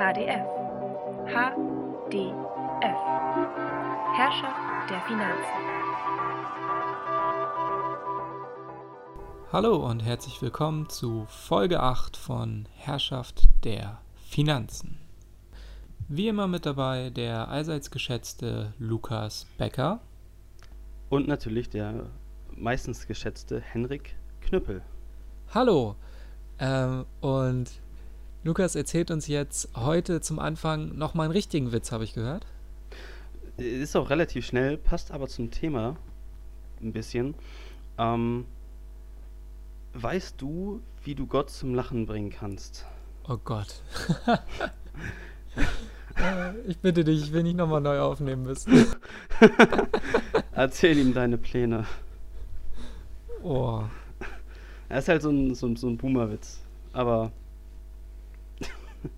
HDF. HDF. Herrschaft der Finanzen. Hallo und herzlich willkommen zu Folge 8 von Herrschaft der Finanzen. Wie immer mit dabei der allseits geschätzte Lukas Becker. Und natürlich der meistens geschätzte Henrik Knüppel. Hallo. Ähm, und Lukas erzählt uns jetzt heute zum Anfang nochmal einen richtigen Witz, habe ich gehört. Ist auch relativ schnell, passt aber zum Thema ein bisschen. Ähm, weißt du, wie du Gott zum Lachen bringen kannst? Oh Gott. Ich bitte dich, ich will nicht nochmal neu aufnehmen müssen. Erzähl ihm deine Pläne. Oh. Er ist halt so ein, so ein, so ein Boomer-Witz. Aber.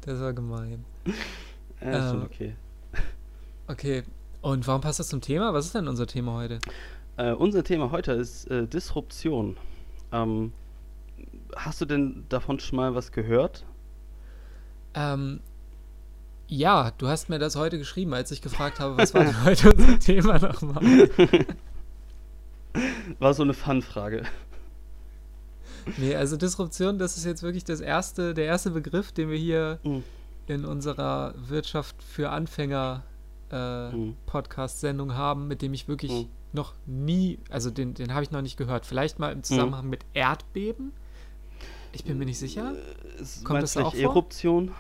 Das war gemein. Er ist schon Ähm, okay. Okay, und warum passt das zum Thema? Was ist denn unser Thema heute? Äh, unser Thema heute ist äh, Disruption. Ähm, hast du denn davon schon mal was gehört? Ähm, ja, du hast mir das heute geschrieben, als ich gefragt habe, was war denn heute unser Thema nochmal? War so eine Fun-Frage. Nee, also Disruption, das ist jetzt wirklich das erste, der erste Begriff, den wir hier Mhm. in unserer Wirtschaft für Anfänger äh, Mhm. Podcast-Sendung haben, mit dem ich wirklich Mhm. noch nie, also den, den habe ich noch nicht gehört. Vielleicht mal im Zusammenhang mit Erdbeben? Ich bin mir nicht sicher. Es- Kommt meinst das auch vor? Eruption?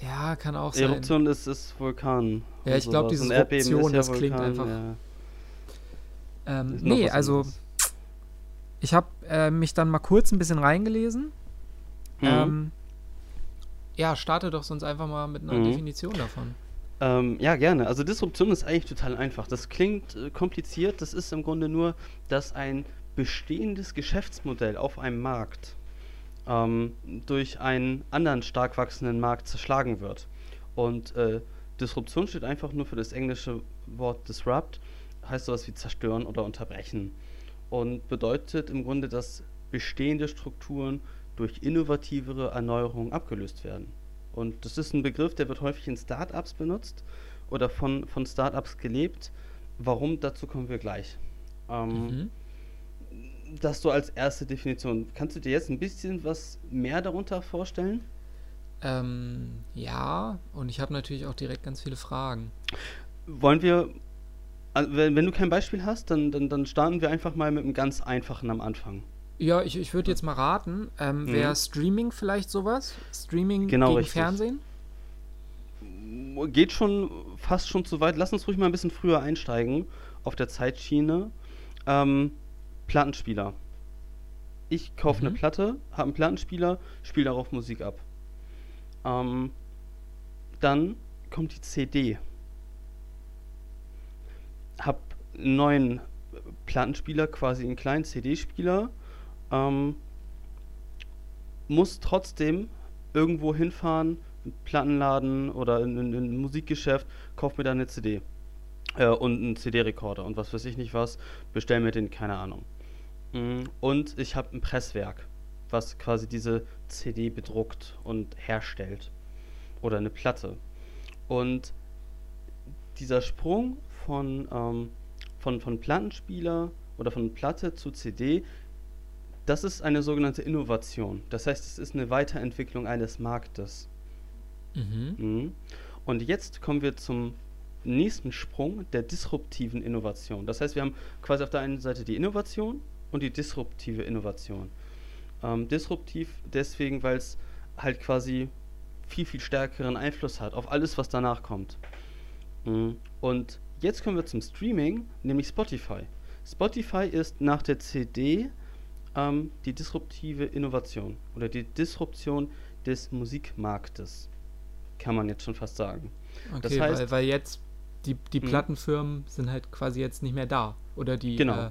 Ja, kann auch sein. Eruption ist, ist Vulkan. Ja, ich glaub, sowas. dieses Und Erdbeben ist Ruption, ja das klingt Vulkan, einfach- Ja. Ähm, nee, also anderes. Ich habe äh, mich dann mal kurz ein bisschen reingelesen. Mhm. Ähm, ja, starte doch sonst einfach mal mit einer Mhm. Definition davon. Ähm, ja, gerne. Also Disruption ist eigentlich total einfach. Das klingt äh, kompliziert. Das ist im Grunde nur, dass ein bestehendes Geschäftsmodell auf einem Markt ähm, durch einen anderen stark wachsenden Markt zerschlagen wird. Und äh, Disruption steht einfach nur für das englische Wort disrupt, heißt sowas wie zerstören oder unterbrechen. Und bedeutet im Grunde, dass bestehende Strukturen durch innovativere Erneuerungen abgelöst werden. Und das ist ein Begriff, der wird häufig in Startups benutzt oder von, von Startups gelebt. Warum, dazu kommen wir gleich. Ähm, Mhm. Das so als erste Definition. Kannst du dir jetzt ein bisschen was mehr darunter vorstellen? Ähm, ja, und ich habe natürlich auch direkt ganz viele Fragen. Wollen wir, wenn, wenn du kein Beispiel hast, dann, dann, dann starten wir einfach mal mit einem ganz einfachen am Anfang. Ja, ich, ich würde jetzt mal raten, ähm, Mhm. wäre Streaming vielleicht sowas? Streaming Genau, gegen richtig. Fernsehen? Geht schon fast schon zu weit. Lass uns ruhig mal ein bisschen früher einsteigen auf der Zeitschiene. Ähm, Plattenspieler. Ich kaufe eine Mhm. Platte, habe einen Plattenspieler, spiele darauf Musik ab. Ähm, dann kommt die CD. Hab einen neuen Plattenspieler, quasi einen kleinen CD-Spieler. Ähm, muss trotzdem irgendwo hinfahren, einen Plattenladen oder in, in, in ein Musikgeschäft, kauf mir da eine CD. Äh, und einen CD-Rekorder und was weiß ich nicht was, bestell mir den, keine Ahnung. Mm, Und ich habe ein Presswerk, was quasi diese CD bedruckt und herstellt. Oder eine Platte. Und dieser Sprung von, ähm, von, von Plattenspieler oder von Platte zu CD, das ist eine sogenannte Innovation. Das heißt, es ist eine Weiterentwicklung eines Marktes. Mhm. Mhm. Und jetzt kommen wir zum nächsten Sprung der disruptiven Innovation. Das heißt, wir haben quasi auf der einen Seite die Innovation und die disruptive Innovation. Ähm, disruptiv deswegen, weil es halt quasi viel, viel stärkeren Einfluss hat auf alles, was danach kommt. Mhm. Und jetzt kommen wir zum Streaming, nämlich Spotify. Spotify ist nach der CD ähm, die disruptive Innovation oder die Disruption des Musikmarktes, kann man jetzt schon fast sagen. Das Okay, heißt- weil, weil jetzt die, die Mhm. Plattenfirmen sind halt quasi jetzt nicht mehr da. Oder die, Genau. äh,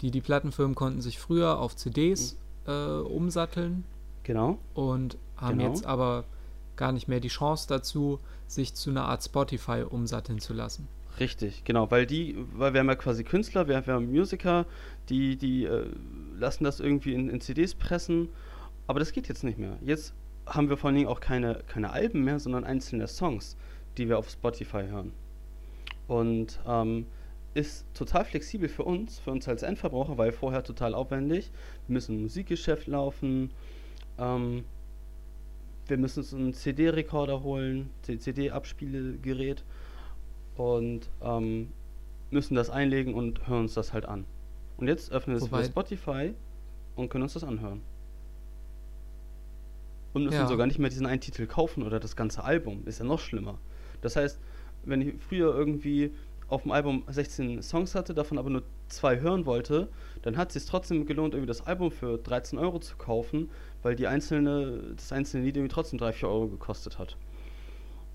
die, die Plattenfirmen konnten sich früher auf CDs Mhm. äh, umsatteln Genau. und haben Genau. jetzt aber gar nicht mehr die Chance dazu, sich zu einer Art Spotify umsatteln zu lassen. Richtig, genau, weil die, weil wir haben ja quasi Künstler, wir, wir haben Musiker, die, die äh, lassen das irgendwie in, in CDs pressen, aber das geht jetzt nicht mehr. Jetzt haben wir vor allen Dingen auch keine, keine Alben mehr, sondern einzelne Songs, die wir auf Spotify hören. Und ähm, ist total flexibel für uns, für uns als Endverbraucher, weil vorher total aufwendig. Wir müssen ein Musikgeschäft laufen, ähm, wir müssen uns einen CD-Rekorder holen, CD-Abspielgerät und ähm, müssen das einlegen und hören uns das halt an. Und jetzt öffnen wir Wobei- Spotify und können uns das anhören. Und müssen Ja. sogar nicht mehr diesen einen Titel kaufen oder das ganze Album. Ist ja noch schlimmer. Das heißt, wenn ich früher irgendwie auf dem Album 16 Songs hatte, davon aber nur zwei hören wollte, dann hat es sich trotzdem gelohnt, irgendwie das Album für 13 Euro zu kaufen, weil die einzelne, das einzelne Lied irgendwie trotzdem 3, 4 Euro gekostet hat.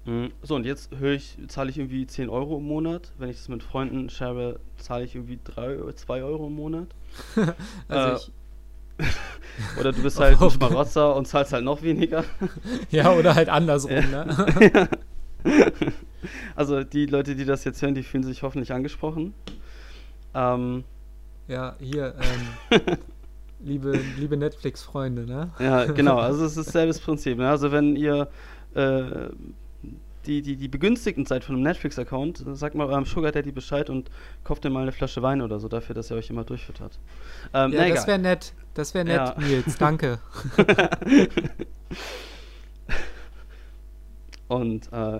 Mm, So, und jetzt höre ich, zahle ich irgendwie 10 Euro im Monat. Wenn ich das mit Freunden share, zahle ich irgendwie 3, 2 Euro im Monat. Also Äh, Oder du bist halt ein Schmarotzer und zahlst halt noch weniger. ja, oder halt andersrum, ne? Also die Leute, die das jetzt hören, die fühlen sich hoffentlich angesprochen. Ähm, Ja, hier, ähm, liebe, liebe Netflix-Freunde, ne? ja, genau, also es ist selbes Prinzip. Ne? Also wenn ihr äh, die, die, die Begünstigten seid von einem Netflix-Account, sagt mal eurem Sugar Daddy Bescheid und kauft ihm mal eine Flasche Wein oder so dafür, dass er euch immer durchfüttert. Ähm, Ja, na, das wäre nett. Das wäre nett, Ja. Nils, danke. Und äh,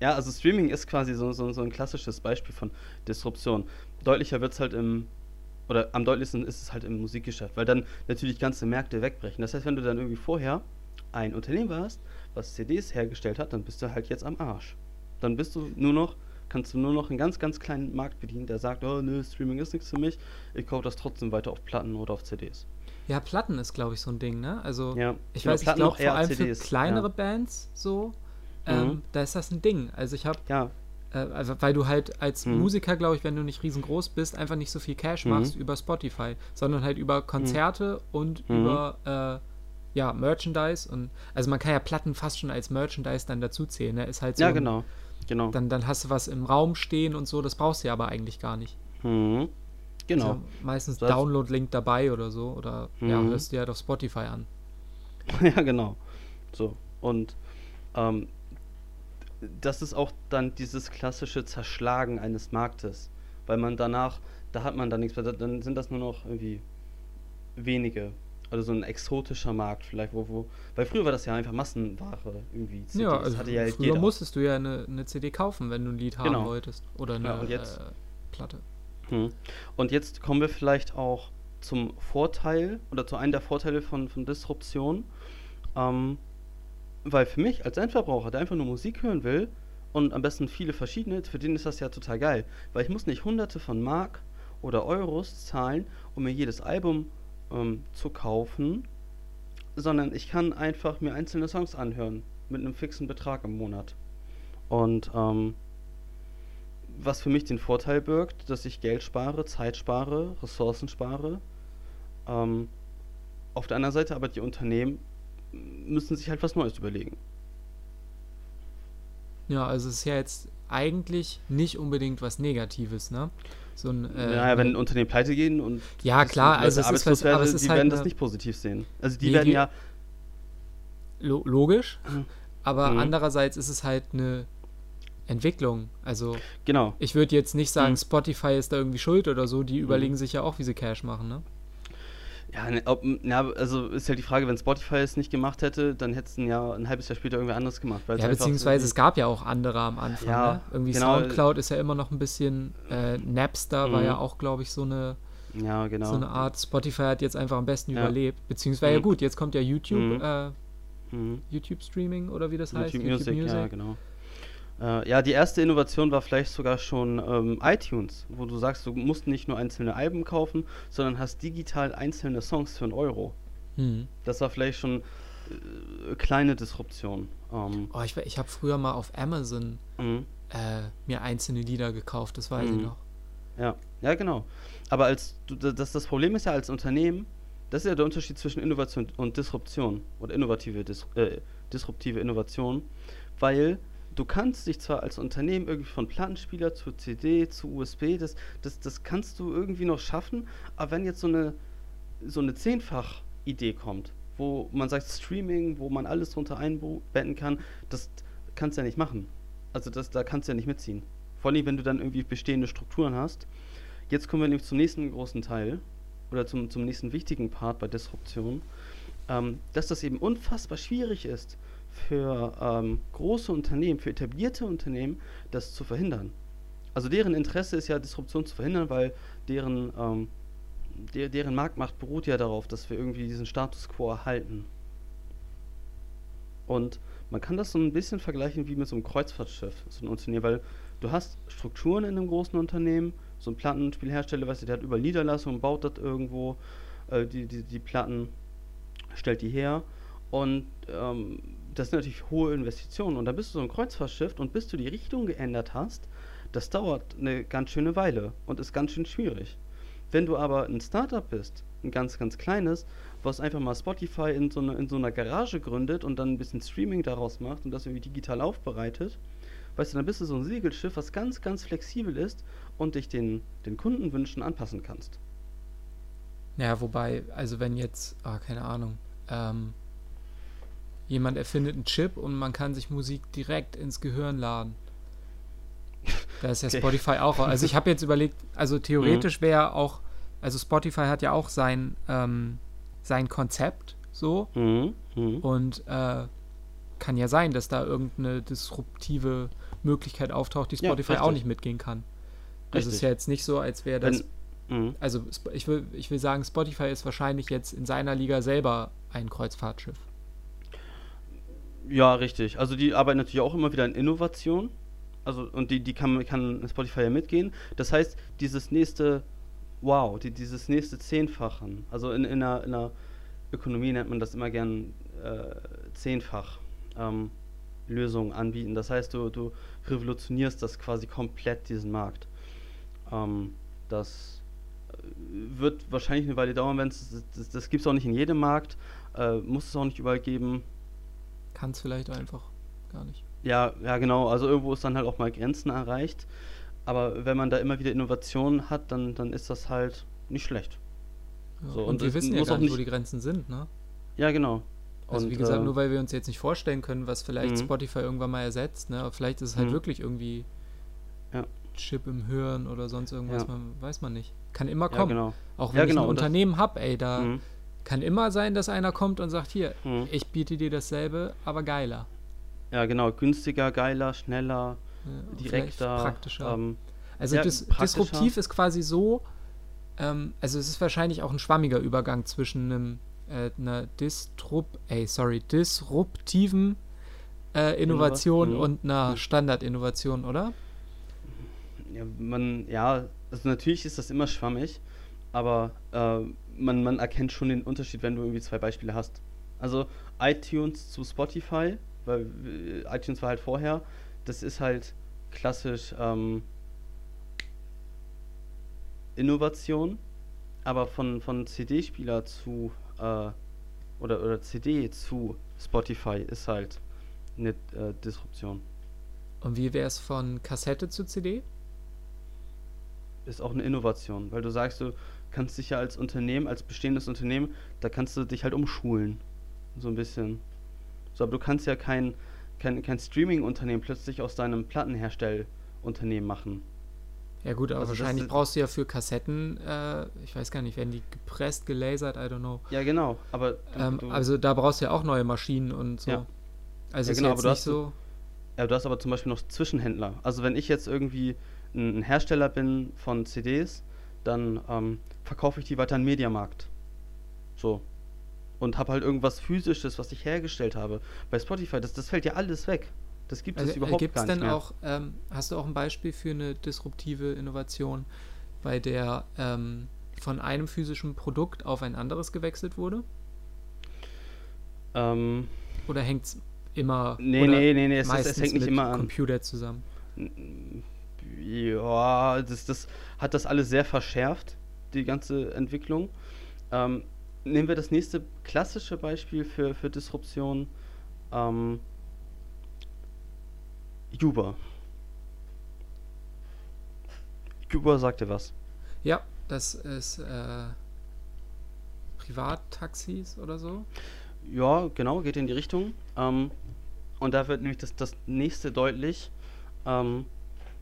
ja, also Streaming ist quasi so, so, so ein klassisches Beispiel von Disruption. Deutlicher wird es halt im, oder am deutlichsten ist es halt im Musikgeschäft, weil dann natürlich ganze Märkte wegbrechen. Das heißt, wenn du dann irgendwie vorher ein Unternehmen warst, was CDs hergestellt hat, dann bist du halt jetzt am Arsch. Dann bist du nur noch, kannst du nur noch einen ganz, ganz kleinen Markt bedienen, der sagt, oh nö, Streaming ist nichts für mich, ich kaufe das trotzdem weiter auf Platten oder auf CDs. Ja, Platten ist, glaube ich, so ein Ding, ne? Also, Ja, ich genau, weiß, ich Platten glaube, noch eher vor allem CDs, für kleinere ja. Bands so, ähm, Mhm. da ist das ein Ding. Also ich habe, Ja, äh, also, weil du halt als Mhm. Musiker, glaube ich, wenn du nicht riesengroß bist, einfach nicht so viel Cash Mhm. machst über Spotify, sondern halt über Konzerte und Mhm. über, äh, ja, Merchandise und, also man kann ja Platten fast schon als Merchandise dann dazu zählen, ne? Ist halt so ja genau. Genau. Dann, dann hast du was im Raum stehen und so, das brauchst du ja aber eigentlich gar nicht. Mhm. Genau. Ja meistens Das- Download-Link dabei oder so. Oder ja, Mhm. hörst dir halt auf Spotify an. Ja, genau. So. Und ähm, das ist auch dann dieses klassische Zerschlagen eines Marktes. Weil man danach, da hat man dann nichts mehr, da- dann sind das nur noch irgendwie wenige. Also so ein exotischer Markt vielleicht, wo, wo. Weil früher war das ja einfach Massenware irgendwie. CDs ja, also hatte ja früher jeder. musstest du ja eine, eine CD kaufen, wenn du ein Lied haben Genau. wolltest. Oder eine Ja, jetzt- äh, Platte. Hm. Und jetzt kommen wir vielleicht auch zum Vorteil oder zu einem der Vorteile von, von Disruption. Ähm, weil für mich als Endverbraucher, der einfach nur Musik hören will und am besten viele verschiedene, für den ist das ja total geil. Weil ich muss nicht hunderte von Mark oder Euros zahlen, um mir jedes Album ähm, zu kaufen, sondern ich kann einfach mir einzelne Songs anhören mit einem fixen Betrag im Monat. Und ähm, was für mich den Vorteil birgt, dass ich Geld spare, Zeit spare, Ressourcen spare. Ähm, auf der anderen Seite aber die Unternehmen müssen sich halt was Neues überlegen. Ja, also es ist ja jetzt eigentlich nicht unbedingt was Negatives, ne? So ein, äh, naja, wenn ne- Unternehmen pleite gehen und Ja, klar, also es ist aber es ist die halt werden das nicht positiv sehen. Also die Nee, werden die- ja, lo logisch, aber Mhm. andererseits ist es halt eine Entwicklung. Also genau. ich würde jetzt nicht sagen, Mhm. Spotify ist da irgendwie schuld oder so, die überlegen sich ja auch, wie sie Cash machen, ne? Ja, ne, ob, ja, also ist halt die Frage, wenn Spotify es nicht gemacht hätte, dann hätte es ein Jahr, ein halbes Jahr später irgendwer anderes gemacht. Ja, beziehungsweise es gab ja auch andere am Anfang. Ja, ne? Irgendwie genau. Soundcloud ist ja immer noch ein bisschen. Äh, Napster war Mhm. ja auch, glaube ich, so eine, Ja, genau. so eine Art. Spotify hat jetzt einfach am besten Ja. überlebt. Beziehungsweise, ja Mhm. gut, jetzt kommt ja YouTube, Mhm. äh, Mhm. YouTube Streaming oder wie das heißt. YouTube Music, ja, genau. Äh, ja, die erste Innovation war vielleicht sogar schon ähm, iTunes, wo du sagst, du musst nicht nur einzelne Alben kaufen, sondern hast digital einzelne Songs für einen Euro. Mhm. Das war vielleicht schon äh, kleine Disruption. Ähm, Oh, ich, ich habe früher mal auf Amazon mhm. äh, mir einzelne Lieder gekauft, das weiß ich Mhm. noch. Ja, ja, genau. Aber als du, das, das Problem ist ja als Unternehmen, das ist ja der Unterschied zwischen Innovation und Disruption oder innovative Dis äh, disruptive Innovation, weil du kannst dich zwar als Unternehmen irgendwie von Plattenspieler zu CD zu USB, das, das, das kannst du irgendwie noch schaffen, aber wenn jetzt so eine so eine zehnfach Idee kommt wo man sagt Streaming, wo man alles drunter einbetten kann, das kannst du ja nicht machen. Also das, da kannst du ja nicht mitziehen. Vor allem, wenn du dann irgendwie bestehende Strukturen hast. Jetzt kommen wir nämlich zum nächsten großen Teil oder zum, zum nächsten wichtigen Part bei Disruption, ähm, dass das eben unfassbar schwierig ist für ähm, große Unternehmen, für etablierte Unternehmen, das zu verhindern. Also deren Interesse ist ja, Disruption zu verhindern, weil deren, ähm, der, deren Marktmacht beruht ja darauf, dass wir irgendwie diesen Status quo erhalten. Und man kann das so ein bisschen vergleichen wie mit so einem Kreuzfahrtschiff, so ein Unternehmen, weil du hast Strukturen in einem großen Unternehmen, so ein Plattenspielhersteller, weißt du, der hat über Niederlassungen, baut das irgendwo, äh, die, die, die Platten, stellt die her und ähm, das sind natürlich hohe Investitionen und da bist du so ein Kreuzfahrtschiff und bis du die Richtung geändert hast, das dauert eine ganz schöne Weile und ist ganz schön schwierig. Wenn du aber ein Startup bist, ein ganz, ganz kleines, was einfach mal Spotify in so, eine, in so einer Garage gründet und dann ein bisschen Streaming daraus macht und das irgendwie digital aufbereitet, weißt du, dann bist du so ein Segelschiff, was ganz, ganz flexibel ist und dich den, den Kundenwünschen anpassen kannst. Ja, wobei, also wenn jetzt, ah, keine Ahnung, ähm, jemand erfindet einen Chip und man kann sich Musik direkt ins Gehirn laden. Da ist ja okay. Spotify auch. Also ich habe jetzt überlegt, also theoretisch mhm. wäre auch, also Spotify hat ja auch sein, ähm, sein Konzept so. Mhm. Mhm. Und äh, kann ja sein, dass da irgendeine disruptive Möglichkeit auftaucht, die Spotify ja, auch nicht mitgehen kann. Also es ist ja jetzt nicht so, als wäre das. Wenn, mhm. also ich will, ich will sagen, Spotify ist wahrscheinlich jetzt in seiner Liga selber ein Kreuzfahrtschiff. Ja, richtig. Also die arbeiten natürlich auch immer wieder in Innovation. Also, und die, die kann, kann Spotify ja mitgehen. Das heißt, dieses nächste Wow, die, dieses nächste Zehnfachen, also in, in, einer, in einer Ökonomie nennt man das immer gern äh, zehnfach ähm, Lösungen anbieten. Das heißt, du, du revolutionierst das quasi komplett, diesen Markt. Ähm, das äh, wird wahrscheinlich eine Weile dauern, wenn es das, das gibt es auch nicht in jedem Markt, äh, muss es auch nicht überall geben. Kann es vielleicht einfach gar nicht. Ja, ja, genau. Also irgendwo ist dann halt auch mal Grenzen erreicht. Aber wenn man da immer wieder Innovationen hat, dann, dann ist das halt nicht schlecht. Ja, so, und, und wir wissen ja gar nicht, wo die Grenzen sind, ne? Ja, genau. Also und, wie gesagt, äh, nur weil wir uns jetzt nicht vorstellen können, was vielleicht mhm. Spotify irgendwann mal ersetzt, ne? Aber vielleicht ist es halt mhm. wirklich irgendwie ja. Chip im Hirn oder sonst irgendwas, ja. man, weiß man nicht. Kann immer kommen. Genau. Auch wenn ja, genau. ich ein Unternehmen habe, ey, da mhm. Kann immer sein, dass einer kommt und sagt, hier, mhm. ich biete dir dasselbe, aber geiler. Ja, genau, günstiger, geiler, schneller, direkter. Praktischer. Ähm, also dis praktischer. disruptiv ist quasi so, ähm, also es ist wahrscheinlich auch ein schwammiger Übergang zwischen einem äh, einer Distrup, ey, sorry, disruptiven äh, Innovation mhm. und einer mhm. Standardinnovation, oder? Ja, man, ja, also natürlich ist das immer schwammig, aber äh, man, man erkennt schon den Unterschied, wenn du irgendwie zwei Beispiele hast. Also iTunes zu Spotify, weil äh, iTunes war halt vorher, das ist halt klassisch ähm, Innovation, aber von, von CD-Spieler zu äh, oder, oder CD zu Spotify ist halt eine äh, Disruption. Und wie wäre es von Kassette zu CD? Ist auch eine Innovation, weil du sagst, du kannst dich ja als Unternehmen, als bestehendes Unternehmen, da kannst du dich halt umschulen. So ein bisschen. So, aber du kannst ja kein, kein, kein Streaming-Unternehmen plötzlich aus deinem Plattenherstellunternehmen machen. Ja gut, aber also wahrscheinlich brauchst du ja für Kassetten, äh, ich weiß gar nicht, werden die gepresst, gelasert, I don't know. Ja, genau, aber du, ähm, du also da brauchst du ja auch neue Maschinen und so. Ja. Also ja, genau, aber du hast so. Ja, du hast aber zum Beispiel noch Zwischenhändler. Also wenn ich jetzt irgendwie ein, Hersteller bin von CDs, dann ähm, verkaufe ich die weiter an den Mediamarkt. So. Und habe halt irgendwas physisches, was ich hergestellt habe. Bei Spotify, das, das fällt ja alles weg. Das gibt also, es überhaupt gibt's gar nicht denn mehr. Auch, ähm, hast du auch ein Beispiel für eine disruptive Innovation, bei der ähm, von einem physischen Produkt auf ein anderes gewechselt wurde? Ähm, oder hängt es immer nee, nee, nee, nee, es, es hängt nicht immer an Computer zusammen? Ja, das, das hat das alles sehr verschärft, die ganze Entwicklung. Ähm, nehmen wir das nächste klassische Beispiel für, für Disruption. Ähm, Uber. Uber sagt dir was? Ja, das ist äh, Privattaxis oder so. Ja, genau, geht in die Richtung. Ähm, und da wird nämlich das, das nächste deutlich, ähm,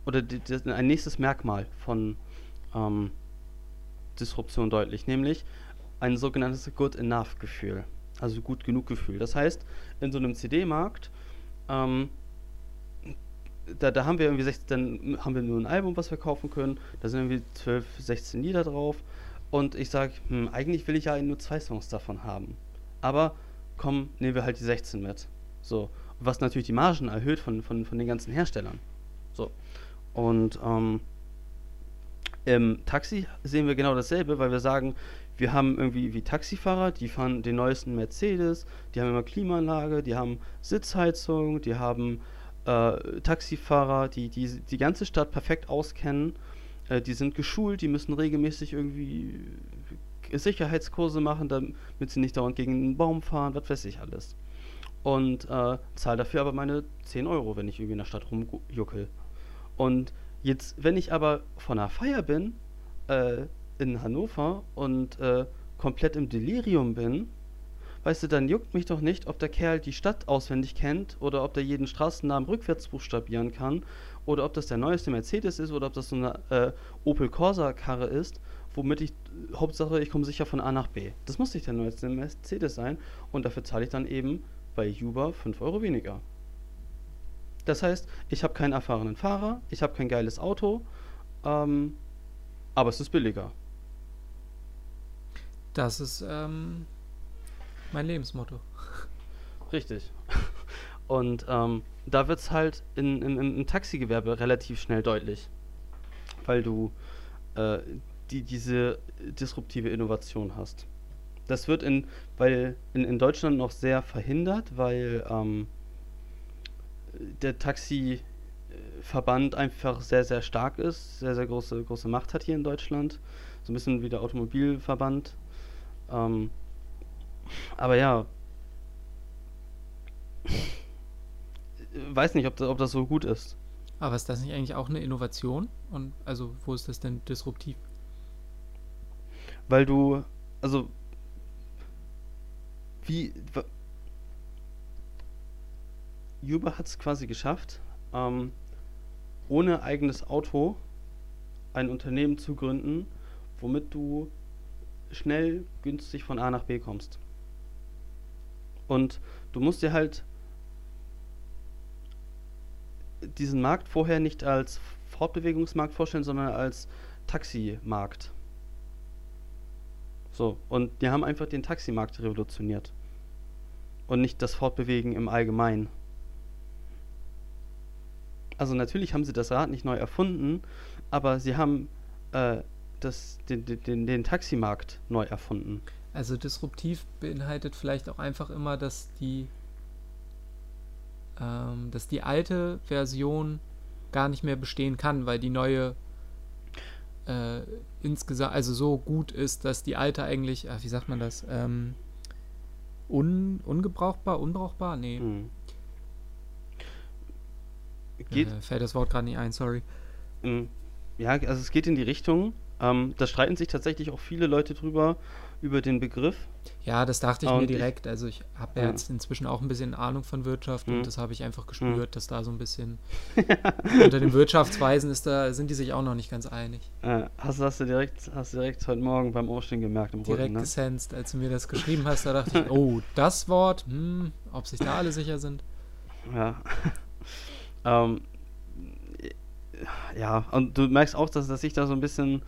oder die, das, ein nächstes Merkmal von ähm, Disruption deutlich, nämlich ein sogenanntes Good Enough Gefühl. Also gut genug Gefühl. Das heißt, in so einem CD-Markt, ähm, da, da haben wir irgendwie 16, dann haben wir nur ein Album, was wir kaufen können. Da sind irgendwie 12, 16 Lieder drauf. Und ich sage, hm, eigentlich will ich ja nur zwei Songs davon haben. Aber komm, nehmen wir halt die 16 mit. So. Was natürlich die Margen erhöht von, von, von den ganzen Herstellern. So. Und ähm, im Taxi sehen wir genau dasselbe, weil wir sagen, wir haben irgendwie wie Taxifahrer, die fahren den neuesten Mercedes, die haben immer Klimaanlage, die haben Sitzheizung, die haben äh, Taxifahrer, die, die die ganze Stadt perfekt auskennen, äh, die sind geschult, die müssen regelmäßig irgendwie Sicherheitskurse machen, damit sie nicht dauernd gegen einen Baum fahren, was weiß ich alles. Und äh, zahle dafür aber meine 10 Euro, wenn ich irgendwie in der Stadt rumjuckel. Und jetzt, wenn ich aber von einer Feier bin, äh, in Hannover und äh, komplett im Delirium bin, weißt du, dann juckt mich doch nicht, ob der Kerl die Stadt auswendig kennt oder ob der jeden Straßennamen rückwärts buchstabieren kann oder ob das der neueste Mercedes ist oder ob das so eine äh, Opel Corsa Karre ist, womit ich Hauptsache ich komme sicher von A nach B. Das muss nicht der neueste Mercedes sein und dafür zahle ich dann eben bei Uber 5 Euro weniger. Das heißt, ich habe keinen erfahrenen Fahrer, ich habe kein geiles Auto, ähm, aber es ist billiger. Das ist ähm, mein Lebensmotto. Richtig. Und ähm, da wird es halt in, in, im Taxigewerbe relativ schnell deutlich, weil du äh, die, diese disruptive Innovation hast. Das wird in, weil in, in Deutschland noch sehr verhindert, weil ähm, der Taxiverband einfach sehr, sehr stark ist, sehr, sehr große, große Macht hat hier in Deutschland. So ein bisschen wie der Automobilverband. Ähm, aber ja. Weiß nicht, ob das, ob das so gut ist. Aber ist das nicht eigentlich auch eine Innovation? Und also, wo ist das denn disruptiv? Weil du, also, wie, Uber hat es quasi geschafft, ähm, ohne eigenes Auto ein Unternehmen zu gründen, womit du schnell, günstig von A nach B kommst. Und du musst dir halt diesen Markt vorher nicht als Fortbewegungsmarkt vorstellen, sondern als Taximarkt. So, und die haben einfach den Taximarkt revolutioniert. Und nicht das Fortbewegen im Allgemeinen. Also natürlich haben sie das Rad nicht neu erfunden, aber sie haben äh, das, den, den, den Taximarkt neu erfunden. Also disruptiv beinhaltet vielleicht auch einfach immer, dass die, ähm, dass die alte Version gar nicht mehr bestehen kann, weil die neue äh, insgesamt, also so gut ist, dass die alte eigentlich, ach, wie sagt man das, ähm, un, ungebrauchbar, unbrauchbar? Nee. Hm. Geht, äh, fällt das Wort gerade nicht ein, sorry. Hm. Ja, also es geht in die Richtung, ähm, da streiten sich tatsächlich auch viele Leute drüber, über den Begriff. Ja, das dachte ich und mir direkt. also ich habe ja, jetzt inzwischen auch ein bisschen Ahnung von Wirtschaft und das habe ich einfach gespürt, mhm. dass da so ein bisschen unter den Wirtschaftsweisen ist da, sind die sich auch noch nicht ganz einig. Äh, hast, hast, du direkt, hast du direkt heute Morgen beim Aufstehen gemerkt im Direkt Rücken, ne? gesensed, als du mir das geschrieben hast, da dachte ich, oh, das Wort, hm, ob sich da alle sicher sind. Ja. Ähm, ja, und du merkst auch, dass, dass ich da so ein bisschen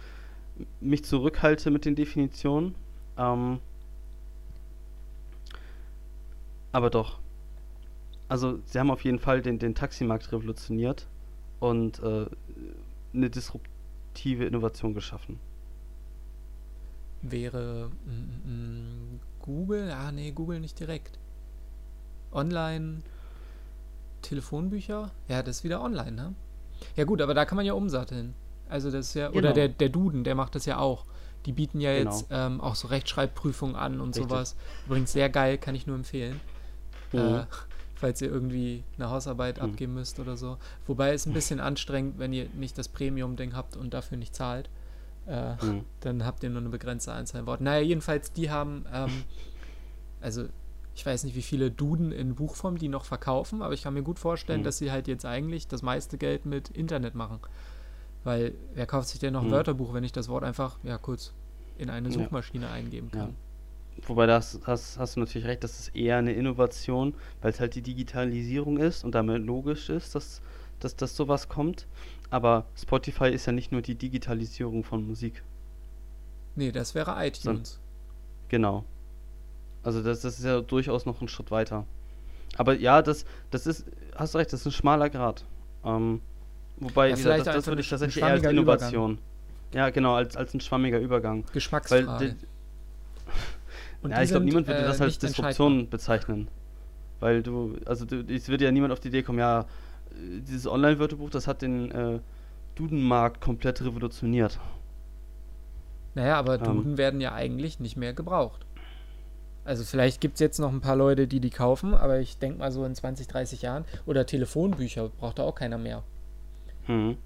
mich zurückhalte mit den Definitionen. Ähm, aber doch. Also, sie haben auf jeden Fall den, den Taximarkt revolutioniert und äh, eine disruptive Innovation geschaffen. Wäre mm, mm, Google? Ah, nee, Google nicht direkt. Online Telefonbücher? Ja, das ist wieder online, ne? Ja, gut, aber da kann man ja umsatteln. Also, das ist ja, genau. oder der, der Duden, der macht das ja auch. Die bieten ja genau. jetzt ähm, auch so Rechtschreibprüfungen an und Richtig. sowas. Übrigens sehr geil, kann ich nur empfehlen. Mhm. Äh, falls ihr irgendwie eine Hausarbeit mhm. abgeben müsst oder so. Wobei es ein bisschen anstrengend, wenn ihr nicht das Premium-Ding habt und dafür nicht zahlt. Äh, mhm. Dann habt ihr nur eine begrenzte Anzahl Worte. Naja, jedenfalls, die haben, ähm, also ich weiß nicht, wie viele Duden in Buchform die noch verkaufen, aber ich kann mir gut vorstellen, Mhm. dass sie halt jetzt eigentlich das meiste Geld mit Internet machen. Weil wer kauft sich denn noch ein Mhm. Wörterbuch, wenn ich das Wort einfach, ja, kurz in eine Ja. Suchmaschine eingeben kann? Wobei das hast, hast du natürlich recht, das ist eher eine Innovation, weil es halt die Digitalisierung ist und damit logisch ist, dass, dass, dass sowas kommt. Aber Spotify ist ja nicht nur die Digitalisierung von Musik. Nee, das wäre iTunes. Genau. Also das, das ist ja durchaus noch ein Schritt weiter. Aber ja, das, das ist, hast recht, das ist ein schmaler Grad. Ähm, wobei, Ja, gesagt, das, das würde ich tatsächlich eher als schwammiger Übergang. Innovation. Ja, genau, als, als ein schwammiger Übergang. Weil, Geschmacksfrage. die- Und ja, die ich glaube, niemand würde äh, das als. Disruption bezeichnen. Weil du, also du, es würde ja niemand auf die Idee kommen, ja, dieses Online-Wörterbuch, das hat den äh, Dudenmarkt komplett revolutioniert. Naja, aber Ähm. Duden werden ja eigentlich nicht mehr gebraucht. Also vielleicht gibt es jetzt noch ein paar Leute, die die kaufen, aber ich denke mal so in 20, 30 Jahren. Oder Telefonbücher braucht da auch keiner mehr. Hm.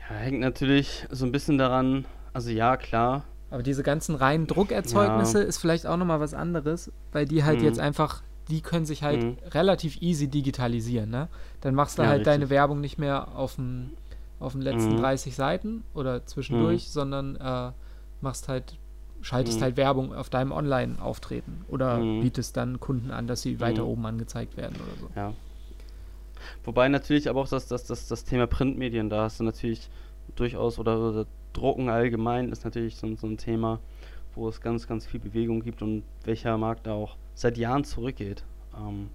Ja, hängt natürlich so ein bisschen daran, also ja, klar, Aber diese ganzen reinen Druckerzeugnisse Ja. ist vielleicht auch nochmal was anderes, weil die halt Mhm. jetzt einfach, die können sich halt Mhm. relativ easy digitalisieren, ne? Dann machst du Ja, halt deine richtig. Werbung nicht mehr auf den, auf den letzten Mhm. 30 Seiten oder zwischendurch, sondern äh, machst halt, schaltest Mhm. halt Werbung auf deinem Online-Auftreten oder Mhm. bietest dann Kunden an, dass sie weiter Mhm. oben angezeigt werden oder so. ja. Wobei natürlich aber auch das, das, das, das Thema Printmedien, da hast du natürlich durchaus, oder, oder Drucken allgemein ist natürlich so, ein- so ein Thema, wo es ganz, ganz viel Bewegung gibt und welcher Markt da auch seit Jahren zurückgeht. Ähm,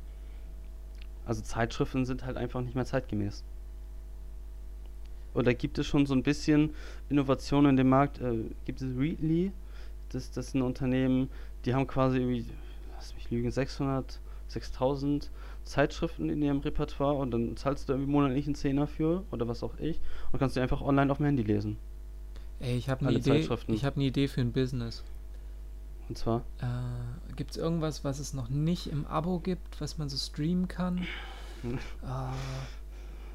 also Zeitschriften sind halt einfach nicht mehr zeitgemäß. Da gibt es schon so ein bisschen Innovation in dem Markt. Äh, gibt es Readly, das, das ist ein Unternehmen, die haben quasi irgendwie, lass mich lügen, 600, 6000 Zeitschriften in ihrem Repertoire und dann zahlst du irgendwie monatlich einen Zehner für oder was auch ich und kannst die einfach online auf dem Handy lesen. Ey, ich habe eine Idee, ich habe eine Idee für ein Business. Und zwar, Äh, gibt es irgendwas, was es noch nicht im Abo gibt, was man so streamen kann? Ah,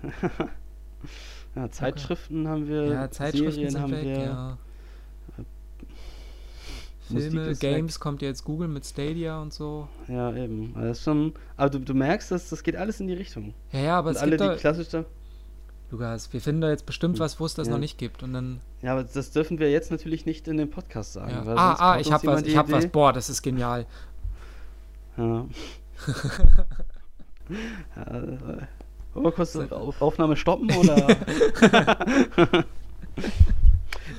ja, Zeitschriften haben wir, ja, Zeitschriften Serien sind haben weg, wir. ja. Filme. Games kommt jetzt Google mit Stadia und so. Ja, eben. Also das ist schon, aber du, du merkst, dass das geht alles in die Richtung. Ja, ja, aber und es alle, gibt die da, klassisch da. Lukas, wir finden da jetzt bestimmt was, wo es das Ja. noch nicht gibt. Und dann, Ja, aber das dürfen wir jetzt natürlich nicht in dem Podcast sagen. ja. ah, ah, ich uns hab was, ich hab was. Boah, das ist genial. Ja. ja, äh, wollen wir kurz die Auf- Aufnahme stoppen oder?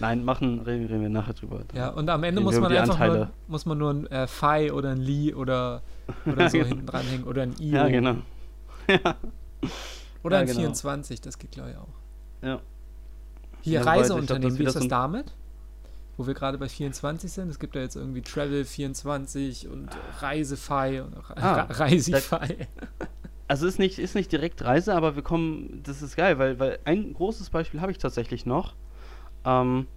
Nein, machen, reden, reden wir nachher drüber. Ja, und am Ende muss man einfach nur, Anteile. muss man nur ein äh, Phi oder ein Li oder, oder so hinten dranhängen oder ein I. Ja, genau. Oder Ja, ein genau. 24, das geht glaube ich auch. ja. Hier Ja, Reiseunternehmen, wie ist das damit? Wo wir gerade bei 24 sind. Es gibt ja jetzt irgendwie Travel 24 und Reisefy und Ah, Reisify. Also ist nicht, ist nicht direkt Reise, aber wir kommen, das ist geil, weil, weil ein großes Beispiel habe ich tatsächlich noch. Ähm,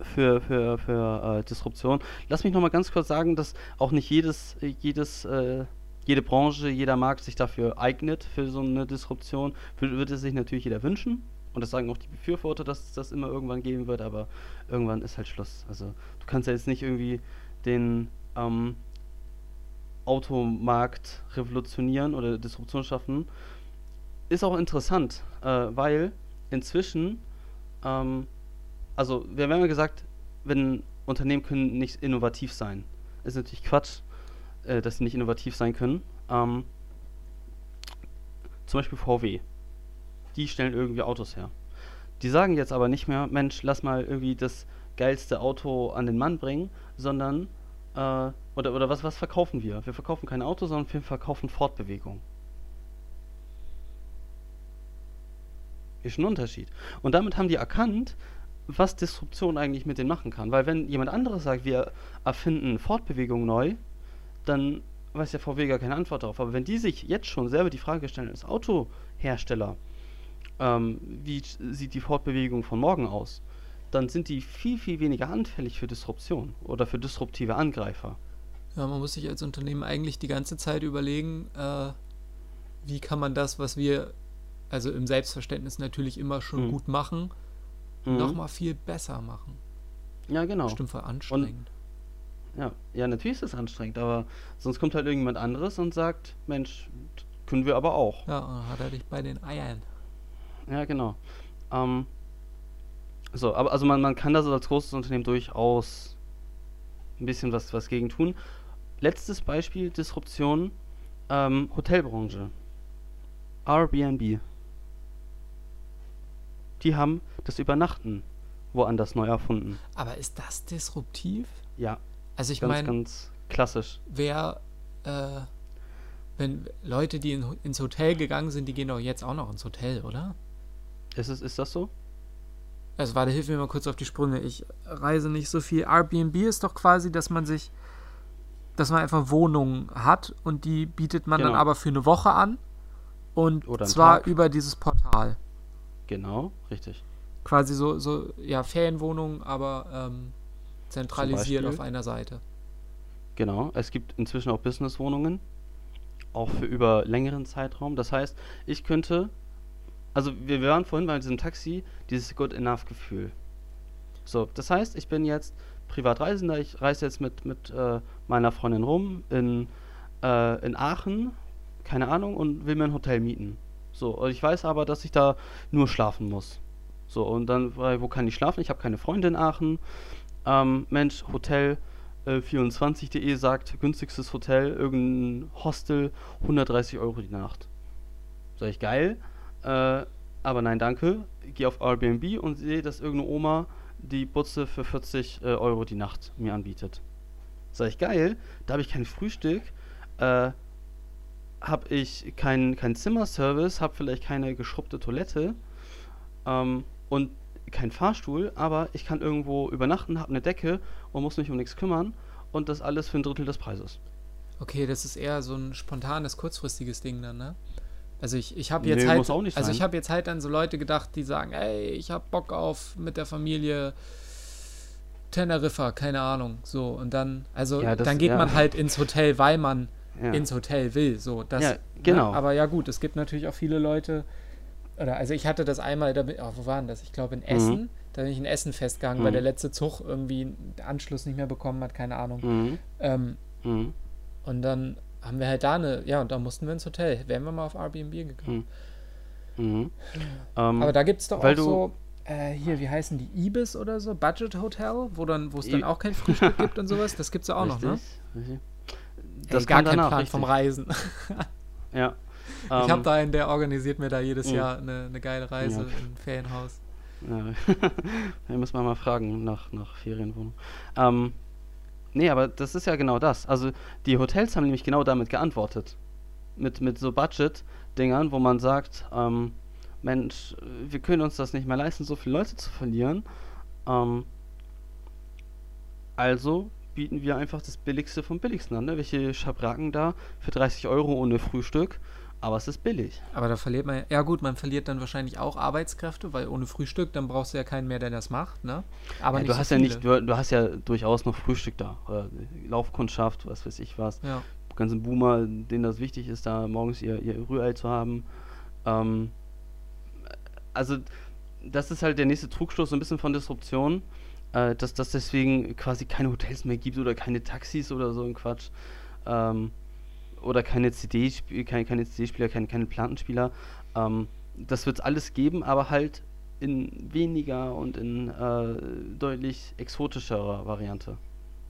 für, für, für äh, Disruption. Lass mich noch mal ganz kurz sagen, dass auch nicht jedes, jedes, äh, jede Branche, jeder Markt sich dafür eignet, für so eine Disruption. Wür- Würde sich natürlich jeder wünschen. Und das sagen auch die Befürworter, dass es das immer irgendwann geben wird, aber irgendwann ist halt Schluss. Also du kannst ja jetzt nicht irgendwie den ähm, Automarkt revolutionieren oder Disruption schaffen. Ist auch interessant, äh, weil inzwischen, ähm, also wir haben immer gesagt, wenn Unternehmen können nicht innovativ sein. Ist natürlich Quatsch, äh, dass sie nicht innovativ sein können. Ähm, zum Beispiel VW. Die stellen irgendwie Autos her. Die sagen jetzt aber nicht mehr, Mensch, lass mal irgendwie das geilste Auto an den Mann bringen, sondern äh, oder, oder was, was verkaufen wir? Wir verkaufen kein Auto, sondern wir verkaufen Fortbewegung. Ein Unterschied. Und damit haben die erkannt, was Disruption eigentlich mit denen machen kann. Weil wenn jemand anderes sagt, wir erfinden Fortbewegung neu, dann weiß der VW gar keine Antwort darauf. Aber wenn die sich jetzt schon selber die Frage stellen als Autohersteller, ähm, wie sieht die Fortbewegung von morgen aus, dann sind die viel, viel weniger anfällig für Disruption oder für disruptive Angreifer. Ja, man muss sich als Unternehmen eigentlich die ganze Zeit überlegen, äh, wie kann man das, was wir also im Selbstverständnis natürlich immer schon Mhm. gut machen, Mhm. nochmal viel besser machen. Ja, genau. Bestimmt voll anstrengend. Ja, ja, natürlich ist das anstrengend, aber sonst kommt halt irgendjemand anderes und sagt, Mensch, können wir aber auch. Ja, und dann hat er dich bei den Eiern. Ja, genau. Ähm, so, aber also man, man kann da so als großes Unternehmen durchaus ein bisschen was, was gegen tun. Letztes Beispiel, Disruption, ähm, Hotelbranche. Airbnb. Die haben das Übernachten woanders neu erfunden. Aber ist das disruptiv? Ja, Also ich ganz, meine, ganz klassisch. wer, äh, wenn Leute, die in, ins Hotel gegangen sind, die gehen doch jetzt auch noch ins Hotel, oder? Ist, es, ist das so? Also warte, hilf mir mal kurz auf die Sprünge. Ich reise nicht so viel. Airbnb ist doch quasi, dass man sich, dass man einfach Wohnungen hat und die bietet man dann Genau. aber für eine Woche an und zwar Tag. über dieses Portal. Genau, richtig. Quasi so, so ja, Ferienwohnungen, aber ähm, zentralisiert auf einer Seite. Genau. Es gibt inzwischen auch Businesswohnungen, auch für über längeren Zeitraum. Das heißt, ich könnte, also wir waren vorhin bei diesem Taxi, dieses Good Enough Gefühl. So, das heißt, ich bin jetzt Privatreisender, ich reise jetzt mit, mit äh, meiner Freundin rum in, äh, in Aachen, keine Ahnung, und will mir ein Hotel mieten. So, ich weiß aber, dass ich da nur schlafen muss. So, und dann, wo kann ich schlafen? Ich habe keine Freunde in Aachen. Ähm, Mensch, Hotel äh, 24.de sagt, günstigstes Hotel, irgendein Hostel, 130 Euro die Nacht. Sag ich, geil. Äh, aber nein, danke. Gehe auf Airbnb und sehe, dass irgendeine Oma die Butze für 40 äh, Euro die Nacht mir anbietet. Sag ich, geil. Da habe ich kein Frühstück. Äh, habe ich keinen kein Zimmerservice, habe vielleicht keine geschrubbte Toilette ähm, und kein Fahrstuhl, aber ich kann irgendwo übernachten, habe eine Decke und muss mich um nichts kümmern und das alles für ein Drittel des Preises. Okay, das ist eher so ein spontanes, kurzfristiges Ding dann, ne? Also ich, ich habe Nee, jetzt halt, auch nicht also sein. ich habe jetzt halt an so Leute gedacht, die sagen, ey, ich habe Bock auf mit der Familie Teneriffa, keine Ahnung, so und dann, also Ja, das- dann geht ja. man halt ins Hotel, weil man Ja. ins Hotel will, so das. Ja, ne? genau. Aber ja gut, es gibt natürlich auch viele Leute, oder also ich hatte das einmal, da oh, wo war denn das? Ich glaube in Essen, da bin ich in Essen festgegangen, weil Mhm. der letzte Zug irgendwie den Anschluss nicht mehr bekommen hat, keine Ahnung. Mhm. Ähm, Mhm. und dann haben wir halt da eine, ja, und da mussten wir ins Hotel. Wären wir mal auf Airbnb gegangen. Mhm. Ähm, Aber da gibt es doch weil auch so, äh, hier, wie heißen die, Ibis oder so, Budget Hotel, wo dann, wo es dann auch kein Frühstück gibt und sowas. Das gibt es ja auch noch, ne? richtig, richtig. Das kam gar kein Plan richtig. vom Reisen. Ja. ich habe Ähm, da einen, der organisiert mir da jedes. Jahr eine, eine geile Reise ein Ferienhaus. Ja. Wir müssen mal fragen nach, nach Ferienwohnung. Ähm, nee, aber das ist ja genau das. Also die Hotels haben nämlich genau damit geantwortet. Mit, mit so Budget-Dingern, wo man sagt, ähm, Mensch, wir können uns das nicht mehr leisten, so viele Leute zu verlieren. Ähm, also bieten wir einfach das Billigste vom Billigsten an. Ne? Welche Schabracken da für 30 Euro ohne Frühstück, aber es ist billig. Aber da verliert man, ja gut, man verliert dann wahrscheinlich auch Arbeitskräfte, weil ohne Frühstück, dann brauchst du ja keinen mehr, der das macht, ne? Aber ja, du so hast ja viele. nicht, du, du hast ja durchaus noch Frühstück da. Oder Laufkundschaft, was weiß ich was. Ja. ganzen Boomer, denen das wichtig ist, da morgens ihr, ihr Rührei zu haben. Ähm, also, das ist halt der nächste Trugschluss, so ein bisschen von Disruption, äh, dass das deswegen quasi keine Hotels mehr gibt oder keine Taxis oder so ein Quatsch. Ähm, oder keine CD-Spieler, keine, keine CD-Spieler, keine, keine Plattenspieler. Ähm, das wird es alles geben, aber halt in weniger und in äh, deutlich exotischerer Variante.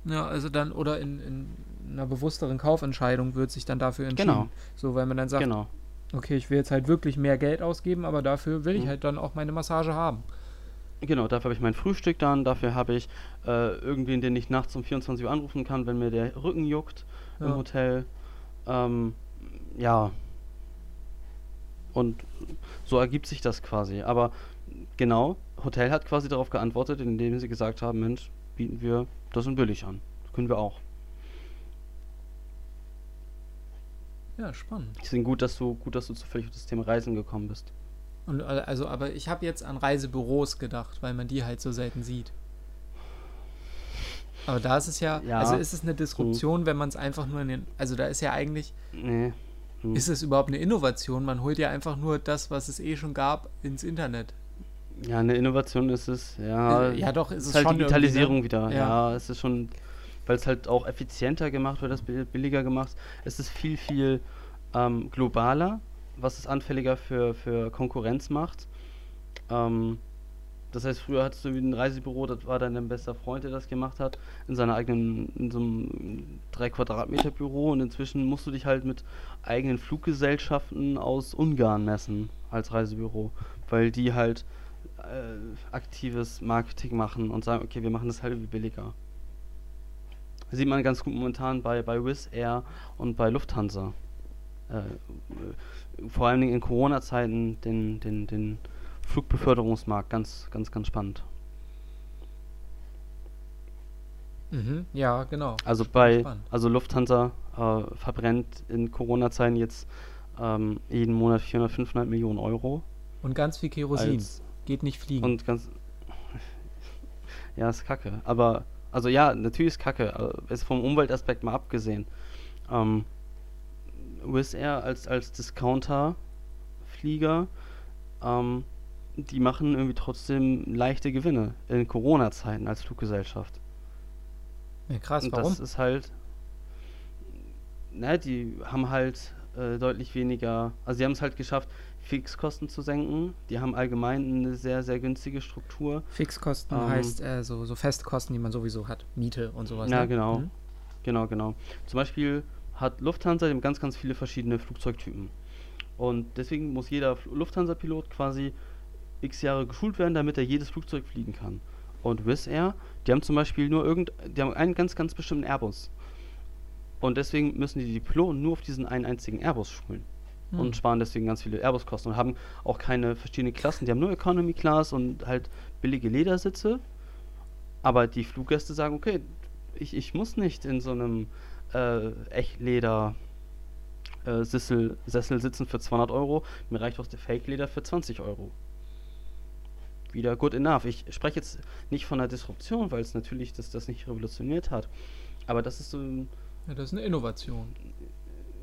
Ja, also dann, oder in, in einer bewussteren Kaufentscheidung wird sich dann dafür entschieden. Genau. So, weil man dann sagt, Genau. okay, ich will jetzt halt wirklich mehr Geld ausgeben, aber dafür will ich Mhm. halt dann auch meine Massage haben. Genau, dafür habe ich mein Frühstück dann, dafür habe ich äh, irgendwen, den ich nachts um 24 Uhr anrufen kann, wenn mir der Rücken juckt im Ja. Hotel. Ähm, ja. Und so ergibt sich das quasi. Aber genau, Hotel hat quasi darauf geantwortet, indem sie gesagt haben, Mensch, bieten wir das in billig an. Das können wir auch. Ja, spannend. Deswegen gut, dass du gut, dass du zufällig auf das Thema Reisen gekommen bist. Und äh, also, aber ich habe jetzt an Reisebüros gedacht, weil man die halt so selten sieht. Aber da ist es ja, Ja. also ist es eine Disruption, wenn man es einfach nur in den, also da ist ja eigentlich, Nee. Hm. ist es überhaupt eine Innovation? Man holt ja einfach nur das, was es eh schon gab, ins Internet. Ja, eine Innovation ist es, ja. Äh, ja, doch, ist Es ist halt schon Digitalisierung irgendwie, wieder. Ja. Ja. es ist schon weil es halt auch effizienter gemacht wird, das billiger gemacht. Es ist viel, viel ähm, globaler, was es anfälliger für, für Konkurrenz macht. Ähm, das heißt, früher hattest du ein Reisebüro, das war dann dein bester Freund, der das gemacht hat, in seiner eigenen, in so einem 3 Quadratmeter Büro und inzwischen musst du dich halt mit eigenen Fluggesellschaften aus Ungarn messen als Reisebüro, weil die halt äh, aktives Marketing machen und sagen, okay, wir machen das halt irgendwie billiger. Das sieht man ganz gut momentan bei, bei Wizz Air und bei Lufthansa. Äh, vor allem in Corona-Zeiten den, den, den Flugbeförderungsmarkt ganz, ganz, ganz spannend. Mhm, ja, genau. Also bei, also Lufthansa äh, verbrennt in Corona-Zeiten jetzt ähm, jeden Monat 400, 500 Millionen Euro. Und ganz viel Kerosin. Geht nicht fliegen. Und ganz. ja, ist kacke. Aber, also ja, natürlich ist kacke. Ist vom Umweltaspekt mal abgesehen. Ähm, Wizz Air als, als Discounter-Flieger ähm, die machen irgendwie trotzdem leichte Gewinne in Corona-Zeiten als Fluggesellschaft. Ja, krass, Und warum? das ist halt, ne, die haben halt äh, deutlich weniger, also sie haben es halt geschafft, Fixkosten zu senken. Die haben allgemein eine sehr, sehr günstige Struktur. Fixkosten ähm, heißt äh, so, so Festkosten, die man sowieso hat, Miete und sowas. Ja, ne? genau. Mhm. Genau, genau. Zum Beispiel hat Lufthansa ganz, ganz viele verschiedene Flugzeugtypen. Und deswegen muss jeder Lufthansa-Pilot quasi x Jahre geschult werden, damit er jedes Flugzeug fliegen kann. Und Wizz Air, die haben zum Beispiel nur irgend, die haben einen ganz, ganz bestimmten Airbus. Und deswegen müssen die die Piloten nur auf diesen einen einzigen Airbus schulen. Hm. Und sparen deswegen ganz viele Airbus-Kosten und haben auch keine verschiedenen Klassen. Die haben nur Economy Class und halt billige Ledersitze. Aber die Fluggäste sagen, okay, ich, ich muss nicht in so einem äh, Echtleder äh, Sessel, Sessel sitzen für 200 Euro. Mir reicht auch der Fake-Leder für 20 Euro wieder good enough. Ich spreche jetzt nicht von einer Disruption, weil es natürlich das, das nicht revolutioniert hat. Aber das ist so. Ja, das ist eine Innovation.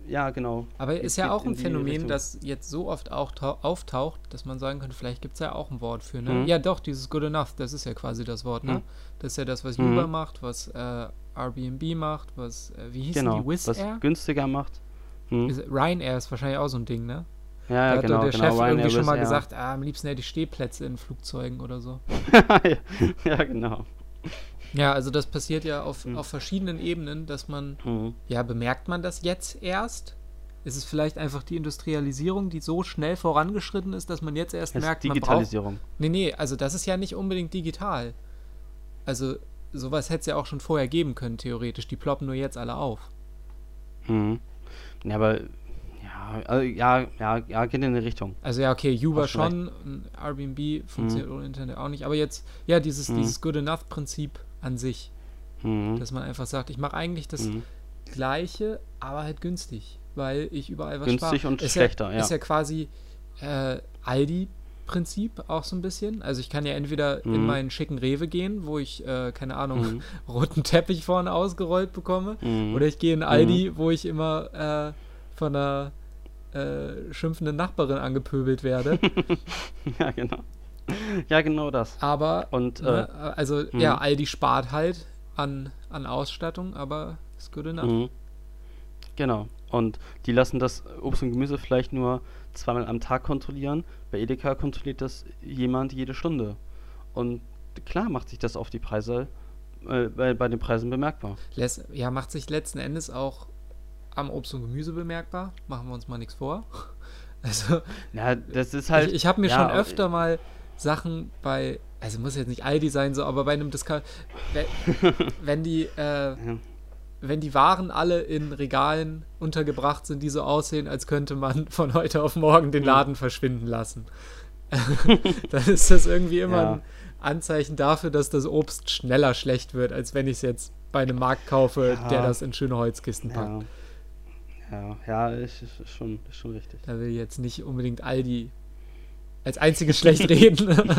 Ja, genau. Aber ist ja auch ein Phänomen, Richtung. das jetzt so oft auch auftaucht, dass man sagen könnte, vielleicht gibt es ja auch ein Wort für, ne? Mhm. Ja, doch, dieses Good Enough, das ist ja quasi das Wort, ne? Mhm. Das ist ja das, was Uber mhm. macht, was äh, Airbnb macht, was, äh, wie hieß genau, die, Wizz was Air? günstiger macht. Mhm. Ryanair ist wahrscheinlich auch so ein Ding, ne? Ja, da genau, hat der genau, Chef Ryanair irgendwie schon mal Air. gesagt, ah, am liebsten hätte ich Stehplätze in Flugzeugen oder so. ja, genau. Ja, also das passiert ja auf, Mhm. auf verschiedenen Ebenen, dass man, Mhm. ja, bemerkt man das jetzt erst? Ist es vielleicht einfach die Industrialisierung, die so schnell vorangeschritten ist, dass man jetzt erst Das merkt, man braucht... Digitalisierung. Nee, nee, also das ist ja nicht unbedingt digital. Also sowas hätte es ja auch schon vorher geben können, theoretisch. Die ploppen nur jetzt alle auf. Mhm. Ja, aber ja, also, ja, ja, ja, geht in eine Richtung. Also ja, okay, Uber schon, Airbnb funktioniert ohne Internet auch nicht. Aber jetzt, ja, dieses, Mhm. dieses Good Enough-Prinzip an sich, Mhm. dass man einfach sagt, ich mache eigentlich das Mhm. Gleiche, aber halt günstig, weil ich überall was Günstig spare. und ist schlechter, ja. Ist ja quasi äh, Aldi-Prinzip auch so ein bisschen. Also ich kann ja entweder in Mhm. meinen schicken Rewe gehen, wo ich, äh, keine Ahnung, Mhm. roten Teppich vorne ausgerollt bekomme, Mhm. oder ich gehe in Aldi, wo ich immer äh, von einer äh, schimpfenden Nachbarin angepöbelt werde. ja, genau. Ja, genau das. Aber, Und, äh, ne, also mhm. ja, Aldi spart halt an, an Ausstattung, aber ist good enough. Mhm. Genau. Und die lassen das Obst und Gemüse vielleicht nur zweimal am Tag kontrollieren. Bei Edeka kontrolliert das jemand jede Stunde. Und klar macht sich das auf die Preise, äh, bei, bei den Preisen bemerkbar. Lässt, ja, macht sich letzten Endes auch am Obst und Gemüse bemerkbar. Machen wir uns mal nichts vor. Also, Ja, das ist halt. ich, ich habe mir ja, schon öfter mal Sachen bei, also muss jetzt nicht Aldi sein, so, aber bei einem Discount, wenn, wenn die, äh, Ja. Wenn die Waren alle in Regalen untergebracht sind, die so aussehen, als könnte man von heute auf morgen den Mhm. Laden verschwinden lassen. dann ist das irgendwie immer Ja. ein Anzeichen dafür, dass das Obst schneller schlecht wird, als wenn ich es jetzt bei einem Markt kaufe, Ja. der das in schöne Holzkisten packt. Ja. Ja, ja, ist, ist, schon, ist schon richtig. Da will ich jetzt nicht unbedingt Aldi als einziges schlecht reden.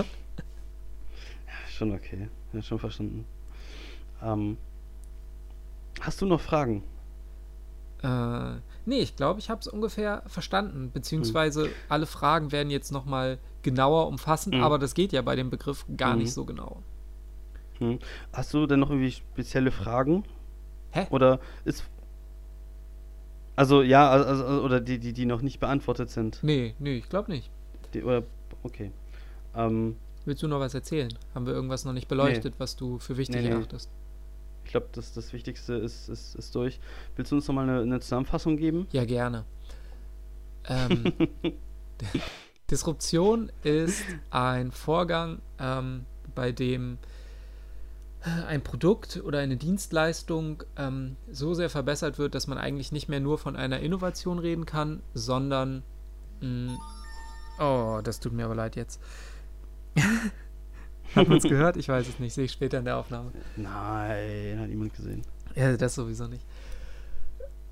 Schon okay. Ja, schon verstanden. Ähm, hast du noch Fragen? äh, nee, ich glaube, ich habe es ungefähr verstanden. Beziehungsweise alle Fragen werden jetzt nochmal genauer umfassen, Mhm. aber das geht ja bei dem Begriff gar Mhm. nicht so genau. Hm. Hast du denn noch irgendwie spezielle Fragen Hä? Oder ist. Also ja, also, oder die, die, die noch nicht beantwortet sind. Nee, nee, ich glaube nicht. Die, oder, okay. Ähm, Willst du noch was erzählen? Haben wir irgendwas noch nicht beleuchtet, was du für wichtig Nee, nee. Ich glaube, das, das Wichtigste ist, ist, ist durch. Willst du uns nochmal eine, eine Zusammenfassung geben? Ja, gerne. Ähm, Disruption ist ein Vorgang, ähm, bei dem ein Produkt oder eine Dienstleistung ähm, so sehr verbessert wird, dass man eigentlich nicht mehr nur von einer Innovation reden kann, sondern mh, oh, das tut mir aber leid jetzt. Hat man es gehört? Ich weiß es nicht. Sehe ich später in der Aufnahme. Nein, hat niemand gesehen. Ja, das sowieso nicht.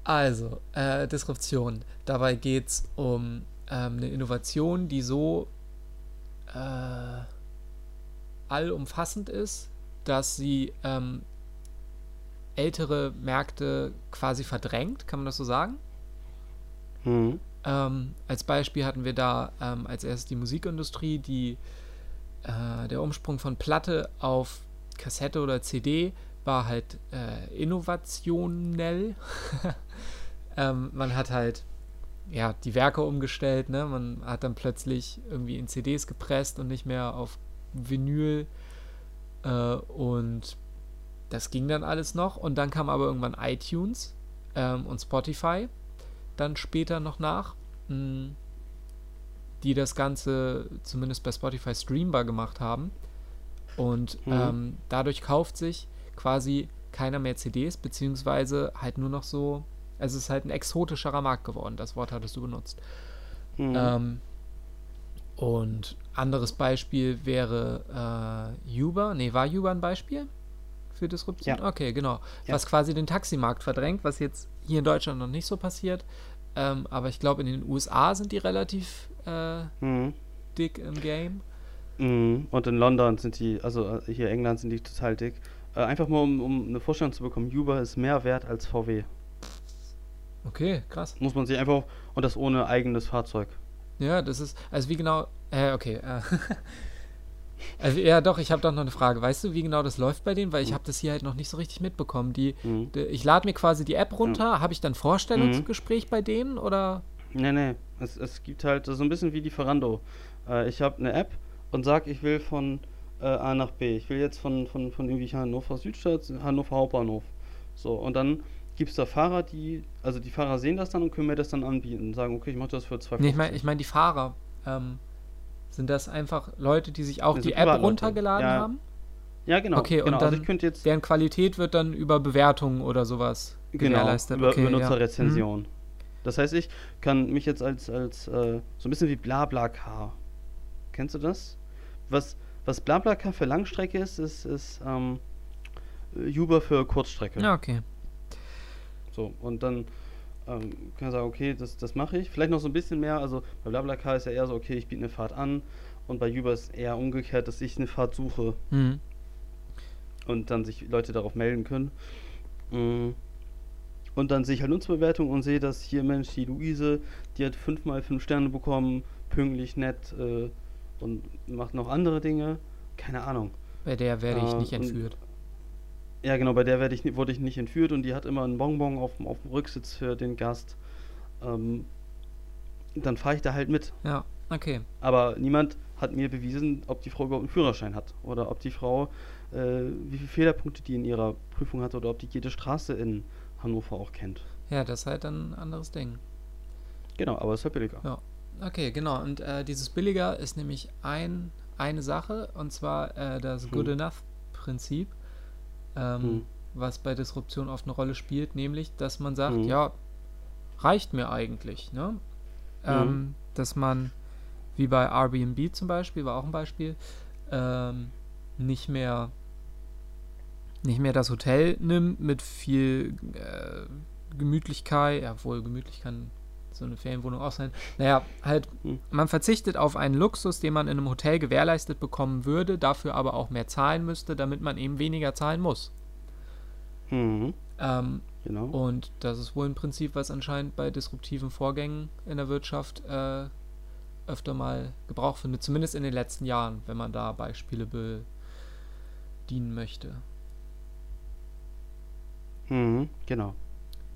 Also, äh, Disruption. Dabei geht es um ähm, eine Innovation, die so äh, allumfassend ist, dass sie ähm, ältere Märkte quasi verdrängt, kann man das so sagen? Hm. Ähm, als Beispiel hatten wir da ähm, als erstes die Musikindustrie, die äh, der Umsprung von Platte auf Kassette oder CD war halt äh, innovationell. ähm, man hat halt ja die Werke umgestellt, ne? Man hat dann plötzlich irgendwie in CDs gepresst und nicht mehr auf Vinyl äh, und das ging dann alles noch und dann kam aber irgendwann iTunes ähm, und Spotify dann später noch nach, mh, die das Ganze zumindest bei Spotify streambar gemacht haben. Und Mhm. ähm, dadurch kauft sich quasi keiner mehr CDs, beziehungsweise halt nur noch so, also es ist halt ein exotischerer Markt geworden, das Wort hattest du benutzt. Hm. Ähm, und anderes Beispiel wäre äh, Uber. Nee, war Uber ein Beispiel für Disruption? Ja. Okay, genau. Ja. Was quasi den Taximarkt verdrängt, was jetzt hier in Deutschland noch nicht so passiert. Ähm, aber ich glaube, in den USA sind die relativ äh, Hm. dick im Game. Mhm. Und in London sind die, also äh, hier England sind die total dick. Äh, einfach mal, um, um eine Vorstellung zu bekommen, Uber ist mehr wert als VW. Okay, krass. Muss man sich einfach, und das ohne eigenes Fahrzeug. Ja, das ist, also wie genau, äh, okay. Äh, also, ja, doch, ich habe doch noch eine Frage. Weißt du, wie genau das läuft bei denen? Weil ich Mhm. habe das hier halt noch nicht so richtig mitbekommen. Die, Mhm. die ich lade mir quasi die App runter. Habe ich dann Vorstellungsgespräch bei denen oder? Nee, nee, es, es gibt halt so ein bisschen wie die Ferrando. Äh, ich habe eine App und sag, ich will von äh, A nach B. Ich will jetzt von, von, von irgendwie Hannover Südstadt, Hannover Hauptbahnhof. So, und dann gibt es da Fahrer, die, also die Fahrer sehen das dann und können mir das dann anbieten und sagen, okay, ich mache das für 2,50. Nee, ich meine ich mein die Fahrer. Ähm, sind das einfach Leute, die sich auch Das die App runtergeladen Ja. haben? Ja, genau. Okay, und genau. dann also ich könnte jetzt Deren Qualität wird dann über Bewertungen oder sowas genau, gewährleistet. über okay, ja. Benutzerrezension. Das heißt, ich kann mich jetzt als, als äh, so ein bisschen wie BlaBlaCar. Kennst du das? Was, was BlaBlaCar für Langstrecke ist, ist, ist ähm, Uber für Kurzstrecke. Ja, okay. So, und dann ähm, kann ich sagen, okay, das, das mache ich. Vielleicht noch so ein bisschen mehr. Also bei BlaBlaCar ist ja eher so, okay, ich biete eine Fahrt an. Und bei Uber ist eher umgekehrt, dass ich eine Fahrt suche Mhm. und dann sich Leute darauf melden können. Mm. Und dann sehe ich halt Nutzbewertung und sehe, dass hier, Mensch, die Luise, die hat fünfmal fünf Sterne bekommen, pünktlich, nett äh, und macht noch andere Dinge. Keine Ahnung. Bei der werde ich Äh, nicht entführt. Ja, genau, bei der werde ich, wurde ich nicht entführt und die hat immer einen Bonbon auf, dem- auf dem Rücksitz für den Gast. Ähm, dann fahre ich da halt mit. Ja, okay. Aber niemand hat mir bewiesen, ob die Frau überhaupt einen Führerschein hat. Oder ob die Frau, äh, wie viele Fehlerpunkte die in ihrer Prüfung hatte oder ob die jede Straße in Hannover auch kennt. Ja, das ist halt dann ein anderes Ding. Genau, aber es ist halt billiger. Ja. Okay, genau. Und äh, dieses Billiger ist nämlich ein, eine Sache, und zwar äh, das Hm. Good Enough-Prinzip, ähm, Hm. was bei Disruption oft eine Rolle spielt, nämlich, dass man sagt, Hm. ja, reicht mir eigentlich, ne? Hm. Ähm, dass man, wie bei Airbnb zum Beispiel, war auch ein Beispiel, ähm, nicht mehr nicht mehr das Hotel nimmt mit viel äh, Gemütlichkeit, ja, wohl gemütlich kann so eine Ferienwohnung auch sein. Naja, halt, Hm. man verzichtet auf einen Luxus, den man in einem Hotel gewährleistet bekommen würde, dafür aber auch mehr zahlen müsste, damit man eben weniger zahlen muss. Mhm. Ähm, Genau. und das ist wohl ein Prinzip, was anscheinend bei disruptiven Vorgängen in der Wirtschaft äh, öfter mal Gebrauch findet, zumindest in den letzten Jahren, wenn man da Beispiele bedienen möchte. Mhm, genau.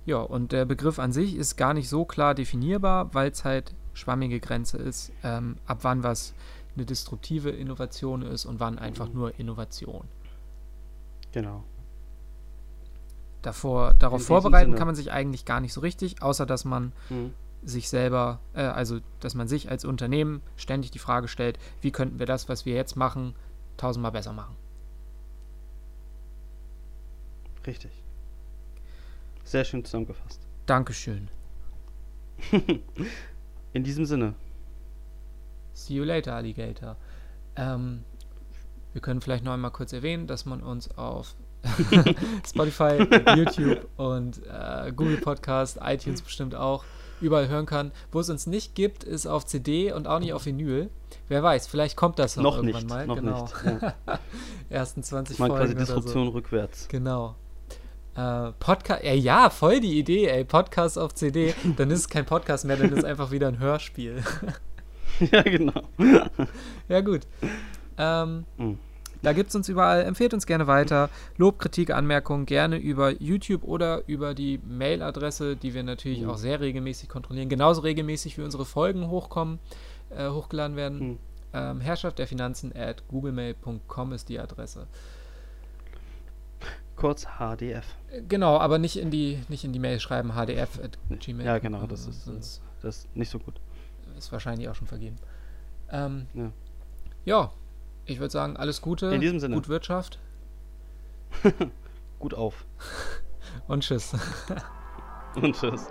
Ja, und der Begriff an sich ist gar nicht so klar definierbar, weil es halt schwammige Grenze ist, ähm, ab wann was eine disruptive Innovation ist und wann einfach nur Innovation. Genau. Davor, darauf vorbereiten Sinne. kann man sich eigentlich gar nicht so richtig, außer dass man Mhm. sich selber, äh, also dass man sich als Unternehmen ständig die Frage stellt, wie könnten wir das, was wir jetzt machen, tausendmal besser machen. Richtig. Sehr schön zusammengefasst. Dankeschön. In diesem Sinne. See you later, Alligator. Ähm, wir können vielleicht noch einmal kurz erwähnen, dass man uns auf Spotify, YouTube und äh, Google Podcast, iTunes bestimmt auch überall hören kann. Wo es uns nicht gibt, ist auf CD und auch nicht auf Vinyl. Wer weiß, vielleicht kommt das noch, Noch irgendwann nicht, mal. noch genau. nicht. Ja. Ersten 20 Man quasi Folgen so. Disruption rückwärts. Genau. Äh, Podcast, ja, ja, voll die Idee, ey. Podcast auf CD. Dann ist es kein Podcast mehr, dann ist es einfach wieder ein Hörspiel. ja, genau. ja, gut. Ähm, Mhm. da gibt es uns überall. Empfehlt uns gerne weiter. Lob, Kritik, Anmerkungen gerne über YouTube oder über die Mailadresse, die wir natürlich Mhm. auch sehr regelmäßig kontrollieren. Genauso regelmäßig wie unsere Folgen hochkommen, äh, hochgeladen werden. Mhm. Ähm, Herrschaft der Finanzen at googlemail.com ist die Adresse. Kurz HDF. Genau, aber nicht in die, nicht in die Mail schreiben, hdf at gmail. Ja, genau, das ist, äh, sonst das ist nicht so gut. ist wahrscheinlich auch schon vergeben. Ähm, Ja. ja, ich würde sagen, alles Gute, In diesem Sinne. gut Wirtschaft Gut auf. und tschüss. Und tschüss.